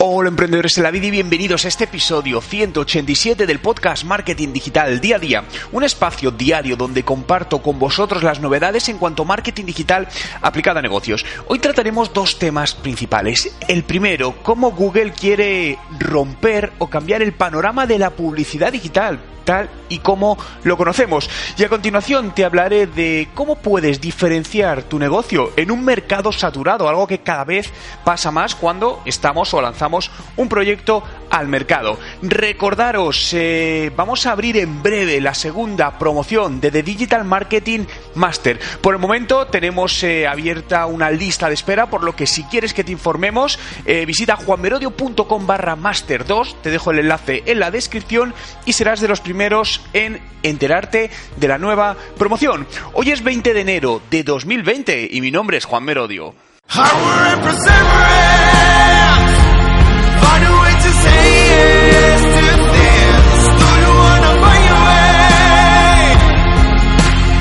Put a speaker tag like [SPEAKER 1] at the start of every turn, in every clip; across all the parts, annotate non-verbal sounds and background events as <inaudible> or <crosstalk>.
[SPEAKER 1] Hola emprendedores de la vida y bienvenidos a este episodio 187 del podcast Marketing Digital Día a Día, un espacio diario donde comparto con vosotros las novedades en cuanto a marketing digital aplicado a negocios. Hoy trataremos dos temas principales. El primero, cómo Google quiere romper o cambiar el panorama de la publicidad digital tal y como lo conocemos. Y a continuación te hablaré de cómo puedes diferenciar tu negocio en un mercado saturado, algo que cada vez pasa más cuando estamos o lanzamos un proyecto al mercado. Recordaros, eh, vamos a abrir en breve la segunda promoción de The Digital Marketing Master. Por el momento tenemos eh, abierta una lista de espera, por lo que si quieres que te informemos, eh, visita juanmerodio.com barra master 2, te dejo el enlace en la descripción y serás de los primeros en enterarte de la nueva promoción. Hoy es 20 de enero de 2020 y mi nombre es Juan Merodio.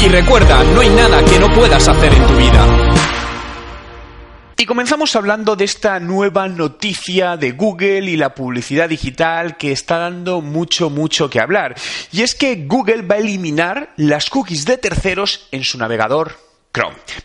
[SPEAKER 1] Y recuerda, no hay nada que no puedas hacer en tu vida. Y comenzamos hablando de esta nueva noticia de Google y la publicidad digital que está dando mucho, mucho que hablar. Y es que Google va a eliminar las cookies de terceros en su navegador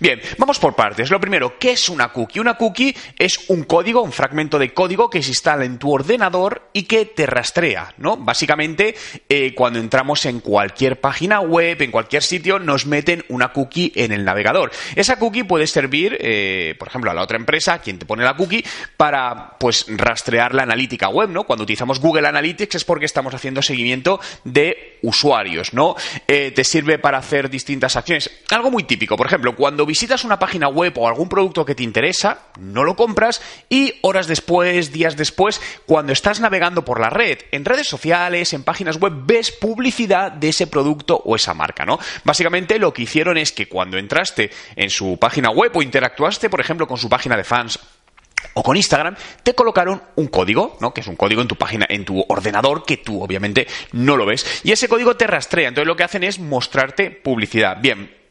[SPEAKER 1] Bien, vamos por partes. Lo primero, ¿qué es una cookie? Una cookie es un código, un fragmento de código que se instala en tu ordenador y que te rastrea, ¿no? Básicamente, eh, cuando entramos en cualquier página web, en cualquier sitio, nos meten una cookie en el navegador. Esa cookie puede servir, eh, por ejemplo, a la otra empresa, quien te pone la cookie, para, pues, rastrear la analítica web, ¿no? Cuando utilizamos Google Analytics es porque estamos haciendo seguimiento de usuarios, ¿no? Eh, te sirve para hacer distintas acciones. Algo muy típico, por ejemplo, cuando visitas una página web o algún producto que te interesa, no lo compras y horas después, días después, cuando estás navegando por la red, en redes sociales, en páginas web, ves publicidad de ese producto o esa marca, ¿no? Básicamente lo que hicieron es que cuando entraste en su página web o interactuaste, por ejemplo, con su página de fans o con Instagram, te colocaron un código, ¿no? Que es un código en tu página, en tu ordenador, que tú obviamente no lo ves. Y ese código te rastrea. Entonces lo que hacen es mostrarte publicidad. Bien,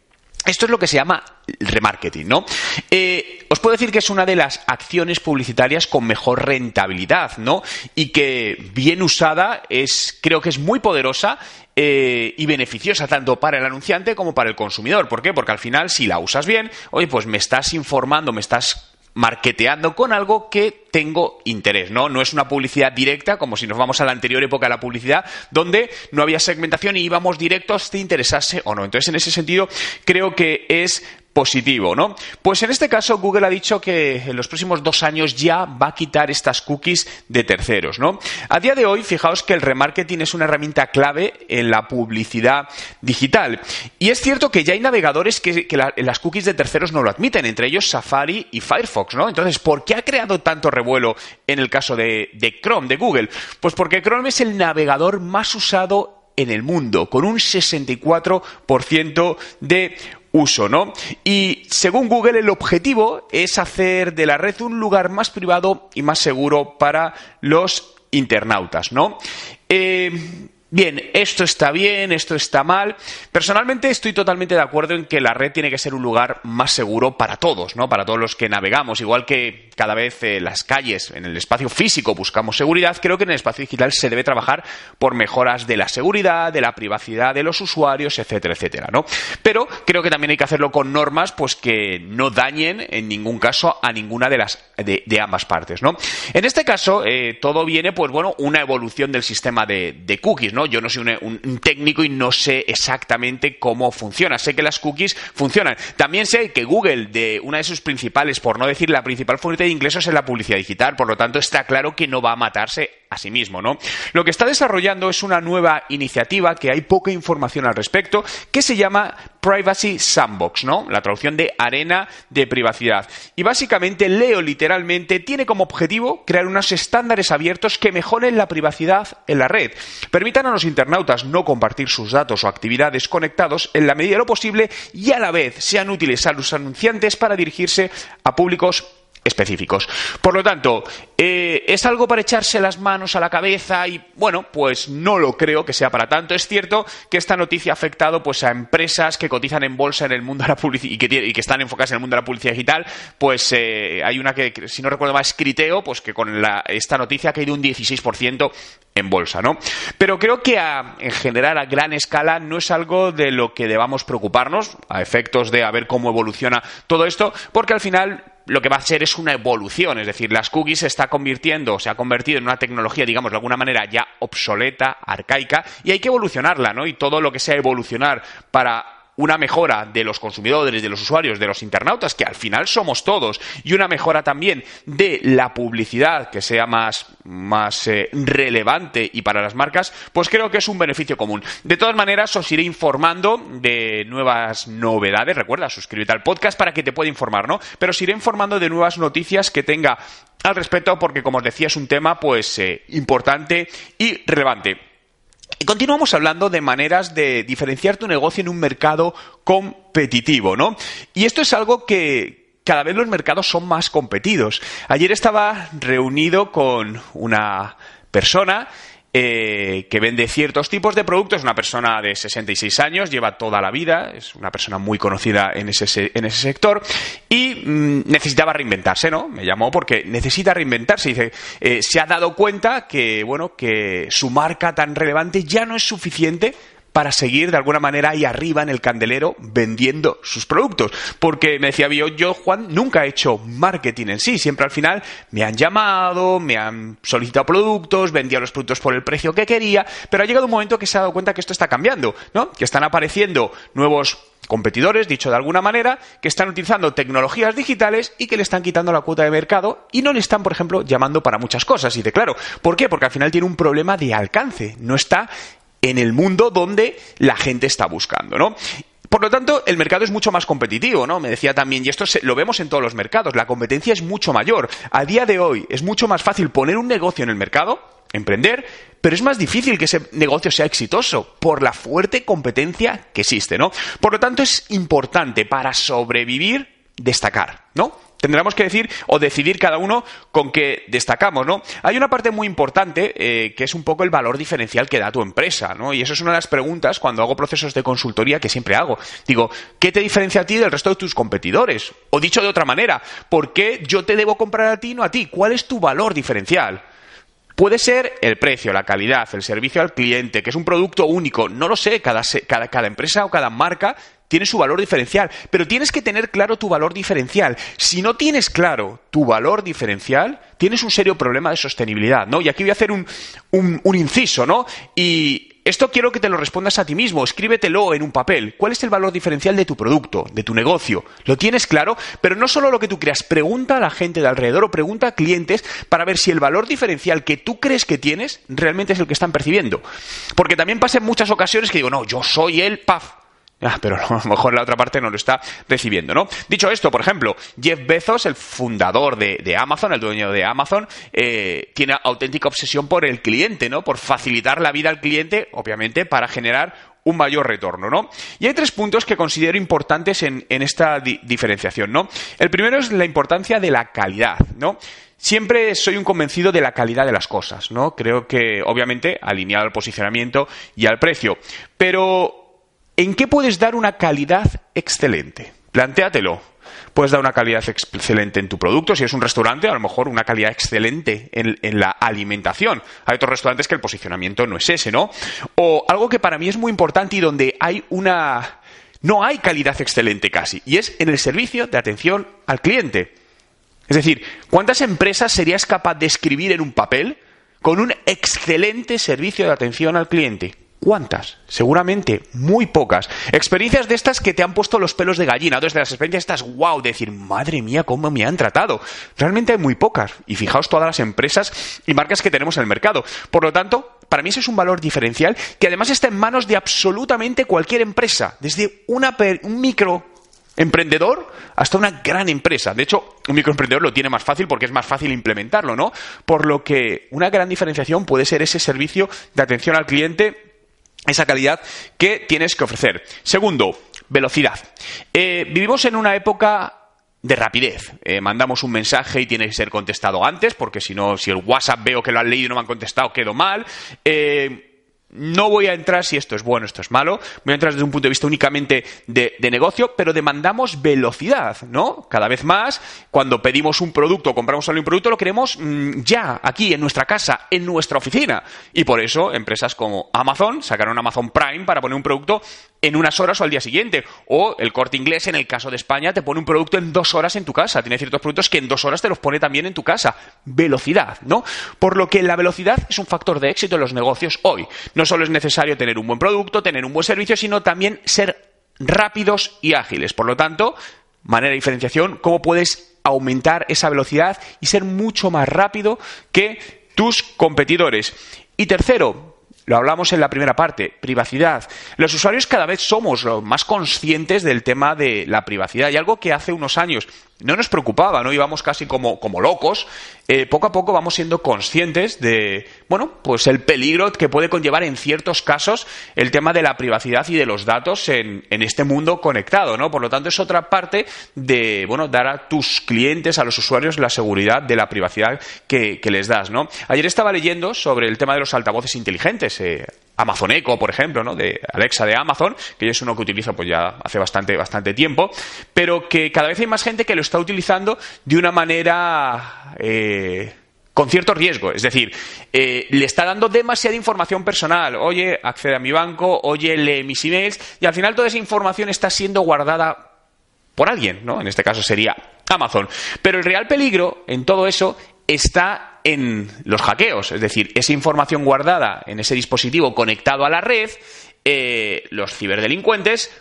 [SPEAKER 1] esto es lo que se llama remarketing, ¿no? Eh, os puedo decir que es una de las acciones publicitarias con mejor rentabilidad, ¿no? Y que bien usada es, creo que es muy poderosa eh, y beneficiosa tanto para el anunciante como para el consumidor. ¿Por qué? Porque al final, si la usas bien, oye, pues me estás informando, me estás marketeando con algo que tengo interés, ¿no? No es una publicidad directa, como si nos vamos a la anterior época de la publicidad, donde no había segmentación y íbamos directos, te interesase o no. Entonces, en ese sentido, creo que es positivo, ¿no? Pues en este caso Google ha dicho que en los próximos dos años ya va a quitar estas cookies de terceros, ¿no? A día de hoy, fijaos que el remarketing es una herramienta clave en la publicidad digital. Y es cierto que ya hay navegadores que, las cookies de terceros no lo admiten, entre ellos Safari y Firefox, ¿no? Entonces, ¿por qué ha creado tanto revuelo en el caso de, de Chrome, de Google? Pues porque Chrome es el navegador más usado en el mundo, con un 64% de uso, ¿no? Y según Google, el objetivo es hacer de la red un lugar más privado y más seguro para los internautas, ¿no? Eh, Bien, esto está bien, esto está mal. Personalmente estoy totalmente de acuerdo en que la red tiene que ser un lugar más seguro para todos, ¿no? Para todos los que navegamos. Igual que cada vez en las calles, en el espacio físico buscamos seguridad, creo que en el espacio digital se debe trabajar por mejoras de la seguridad, de la privacidad de los usuarios, etcétera, etcétera, ¿no? Pero creo que también hay que hacerlo con normas, pues que no dañen en ningún caso a ninguna de las de, ambas partes, ¿no? En este caso, eh, todo viene, pues bueno, una evolución del sistema de, cookies, ¿no? Yo no soy un, técnico y no sé exactamente cómo funciona. Sé que las cookies funcionan. También sé que Google, de una de sus principales, por no decir la principal fuente de ingresos, es la publicidad digital. Por lo tanto, está claro que no va a matarse a sí mismo, ¿no? Lo que está desarrollando es una nueva iniciativa que hay poca información al respecto, que se llama Privacy Sandbox, ¿no? La traducción de arena de privacidad. Y básicamente, leo literalmente, tiene como objetivo crear unos estándares abiertos que mejoren la privacidad en la red. Permitan a los internautas no compartir sus datos o actividades conectados en la medida de lo posible y a la vez sean útiles a los anunciantes para dirigirse a públicos específicos. Por lo tanto, eh, ¿es algo para echarse las manos a la cabeza? Y bueno, pues no lo creo que sea para tanto. Es cierto que esta noticia ha afectado pues, a empresas que cotizan en bolsa en el mundo de la publicidad y que, están enfocadas en el mundo de la publicidad digital. Pues eh, hay una que, si no recuerdo mal, es Criteo, pues que con esta noticia ha caído un 16% en bolsa, ¿no? Pero creo que en general a gran escala no es algo de lo que debamos preocuparnos a efectos de a ver cómo evoluciona todo esto, porque al final lo que va a ser es una evolución, es decir, las cookies se está convirtiendo, se ha convertido en una tecnología, digamos, de alguna manera ya obsoleta, arcaica, y hay que evolucionarla, ¿no? Y todo lo que sea evolucionar para una mejora de los consumidores, de los usuarios, de los internautas, que al final somos todos, y una mejora también de la publicidad que sea más, más eh, relevante y para las marcas, pues creo que es un beneficio común. De todas maneras, os iré informando de nuevas novedades. Recuerda, suscríbete al podcast para que te pueda informar, ¿no? Pero os iré informando de nuevas noticias que tenga al respecto, porque como os decía, es un tema pues eh, importante y relevante. Y continuamos hablando de maneras de diferenciar tu negocio en un mercado competitivo, ¿no? Y esto es algo que, cada vez los mercados son más competidos. Ayer estaba reunido con una persona eh, que vende ciertos tipos de productos, una persona de 66 años, lleva toda la vida, es una persona muy conocida en ese, en ese sector y mm, necesitaba reinventarse, ¿no? Me llamó porque necesita reinventarse. Dice, eh, se ha dado cuenta que, bueno, que su marca tan relevante ya no es suficiente para seguir de alguna manera ahí arriba en el candelero vendiendo sus productos. Porque me decía yo, yo Juan nunca he hecho marketing en sí, siempre al final me han llamado, me han solicitado productos, vendía los productos por el precio que quería, pero ha llegado un momento que se ha dado cuenta que esto está cambiando, ¿no? Que están apareciendo nuevos competidores, dicho de alguna manera, que están utilizando tecnologías digitales y que le están quitando la cuota de mercado y no le están, por ejemplo, llamando para muchas cosas. Y de claro, ¿por qué? Porque al final tiene un problema de alcance, no está en el mundo donde la gente está buscando, ¿no? Por lo tanto, el mercado es mucho más competitivo, ¿no? Me decía también, y esto lo vemos en todos los mercados, la competencia es mucho mayor. A día de hoy es mucho más fácil poner un negocio en el mercado, emprender, pero es más difícil que ese negocio sea exitoso por la fuerte competencia que existe, ¿no? Por lo tanto, es importante para sobrevivir destacar, ¿no? Tendremos que decir o decidir cada uno con qué destacamos, ¿no? Hay una parte muy importante eh, que es un poco el valor diferencial que da tu empresa, ¿no? Y eso es una de las preguntas cuando hago procesos de consultoría que siempre hago. Digo, ¿qué te diferencia a ti del resto de tus competidores? O dicho de otra manera, ¿por qué yo te debo comprar a ti y no a ti? ¿Cuál es tu valor diferencial? Puede ser el precio, la calidad, el servicio al cliente, que es un producto único. No lo sé, cada, cada, cada empresa o cada marca tiene su valor diferencial, pero tienes que tener claro tu valor diferencial. Si no tienes claro tu valor diferencial, tienes un serio problema de sostenibilidad, ¿no? Y aquí voy a hacer un, un, inciso, ¿no? Y esto quiero que te lo respondas a ti mismo, escríbetelo en un papel. ¿Cuál es el valor diferencial de tu producto, de tu negocio? ¿Lo tienes claro? Pero no solo lo que tú creas, pregunta a la gente de alrededor o pregunta a clientes para ver si el valor diferencial que tú crees que tienes realmente es el que están percibiendo. Porque también pasa en muchas ocasiones que digo, no, yo soy el paf, Ah, pero <laughs> a lo mejor la otra parte no lo está recibiendo, ¿no? Dicho esto, por ejemplo, Jeff Bezos, el fundador de, Amazon, el dueño de Amazon, eh, tiene auténtica obsesión por el cliente, ¿no? Por facilitar la vida al cliente, obviamente, para generar un mayor retorno, ¿no? Y hay tres puntos que considero importantes en, esta diferenciación, ¿no? El primero es la importancia de la calidad, ¿no? Siempre soy un convencido de la calidad de las cosas, ¿no? Creo que, obviamente, alineado al posicionamiento y al precio. Pero ¿En qué puedes dar una calidad excelente? Plantéatelo. Puedes dar una calidad excelente en tu producto. Si es un restaurante, a lo mejor una calidad excelente en, en, la alimentación. Hay otros restaurantes que el posicionamiento no es ese, ¿no? O algo que para mí es muy importante y donde hay una... No hay calidad excelente casi. Y es en el servicio de atención al cliente. Es decir, ¿cuántas empresas serías capaz de escribir en un papel con un excelente servicio de atención al cliente? ¿Cuántas? Seguramente muy pocas. Experiencias de estas que te han puesto los pelos de gallina. Dos de las experiencias estas, wow, de decir, madre mía, cómo me han tratado. Realmente hay muy pocas. Y fijaos todas las empresas y marcas que tenemos en el mercado. Por lo tanto, para mí eso es un valor diferencial que además está en manos de absolutamente cualquier empresa. Desde una un micro emprendedor hasta una gran empresa. De hecho, un microemprendedor lo tiene más fácil porque es más fácil implementarlo, ¿no? Por lo que una gran diferenciación puede ser ese servicio de atención al cliente esa calidad que tienes que ofrecer. Segundo, velocidad. Eh, vivimos en una época de rapidez. Eh, mandamos un mensaje y tiene que ser contestado antes, porque si no, si el WhatsApp veo que lo han leído y no me han contestado, quedo mal. Eh, no voy a entrar si esto es bueno, esto es malo. Voy a entrar desde un punto de vista únicamente de, negocio, pero demandamos velocidad, ¿no? Cada vez más, cuando pedimos un producto compramos un producto, lo queremos mm, ya, aquí, en nuestra casa, en nuestra oficina. Y por eso, empresas como Amazon sacaron Amazon Prime para poner un producto en unas horas o al día siguiente. O el corte inglés, en el caso de España, te pone un producto en dos horas en tu casa. Tiene ciertos productos que en dos horas te los pone también en tu casa. Velocidad, ¿no? Por lo que la velocidad es un factor de éxito en los negocios hoy. Solo es necesario tener un buen producto, tener un buen servicio, sino también ser rápidos y ágiles. Por lo tanto, manera de diferenciación, cómo puedes aumentar esa velocidad y ser mucho más rápido que tus competidores. Y tercero, lo hablamos en la primera parte, privacidad. Los usuarios cada vez somos más conscientes del tema de la privacidad y algo que hace unos años no nos preocupaba, no íbamos casi como, como locos, eh, poco a poco vamos siendo conscientes de, bueno, pues el peligro que puede conllevar en ciertos casos el tema de la privacidad y de los datos en, en este mundo conectado, ¿no? Por lo tanto, es otra parte de, bueno, dar a tus clientes, a los usuarios, la seguridad de la privacidad que, que les das, ¿no? Ayer estaba leyendo sobre el tema de los altavoces inteligentes. Eh, Amazon Echo, por ejemplo, ¿no? de Alexa de Amazon, que es uno que utilizo pues ya hace bastante, bastante tiempo, pero que cada vez hay más gente que lo está utilizando de una manera eh, con cierto riesgo. Es decir, eh, le está dando demasiada información personal. Oye, accede a mi banco, oye, lee mis emails, y al final toda esa información está siendo guardada por alguien, ¿no? En este caso sería Amazon. Pero el real peligro en todo eso está en los hackeos, es decir, esa información guardada en ese dispositivo conectado a la red, eh, los ciberdelincuentes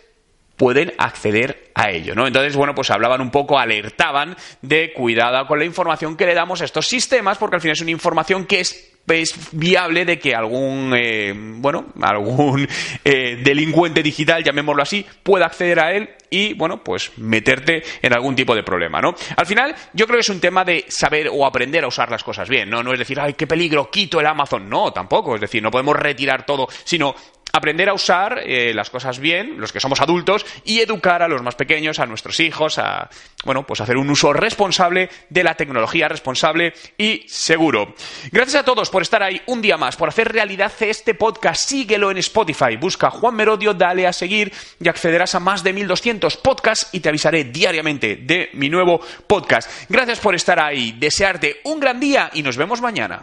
[SPEAKER 1] pueden acceder a ello, ¿no? Entonces, bueno, pues hablaban un poco, alertaban de cuidado con la información que le damos a estos sistemas, porque al final es una información que es es viable de que algún, eh, bueno, algún <laughs> eh, delincuente digital, llamémoslo así, pueda acceder a él y, bueno, pues meterte en algún tipo de problema, ¿no? Al final, yo creo que es un tema de saber o aprender a usar las cosas bien, ¿no? No es decir, ay, qué peligro, quito el Amazon. No, tampoco. Es decir, no podemos retirar todo, sino aprender a usar eh, las cosas bien, los que somos adultos, y educar a los más pequeños, a nuestros hijos, a, bueno, pues hacer un uso responsable de la tecnología, responsable y seguro. Gracias a todos por estar ahí un día más, por hacer realidad este podcast. Síguelo en Spotify, busca Juan Merodio, dale a seguir y accederás a más de 1200 podcasts y te avisaré diariamente de mi nuevo podcast. Gracias por estar ahí, desearte un gran día y nos vemos mañana.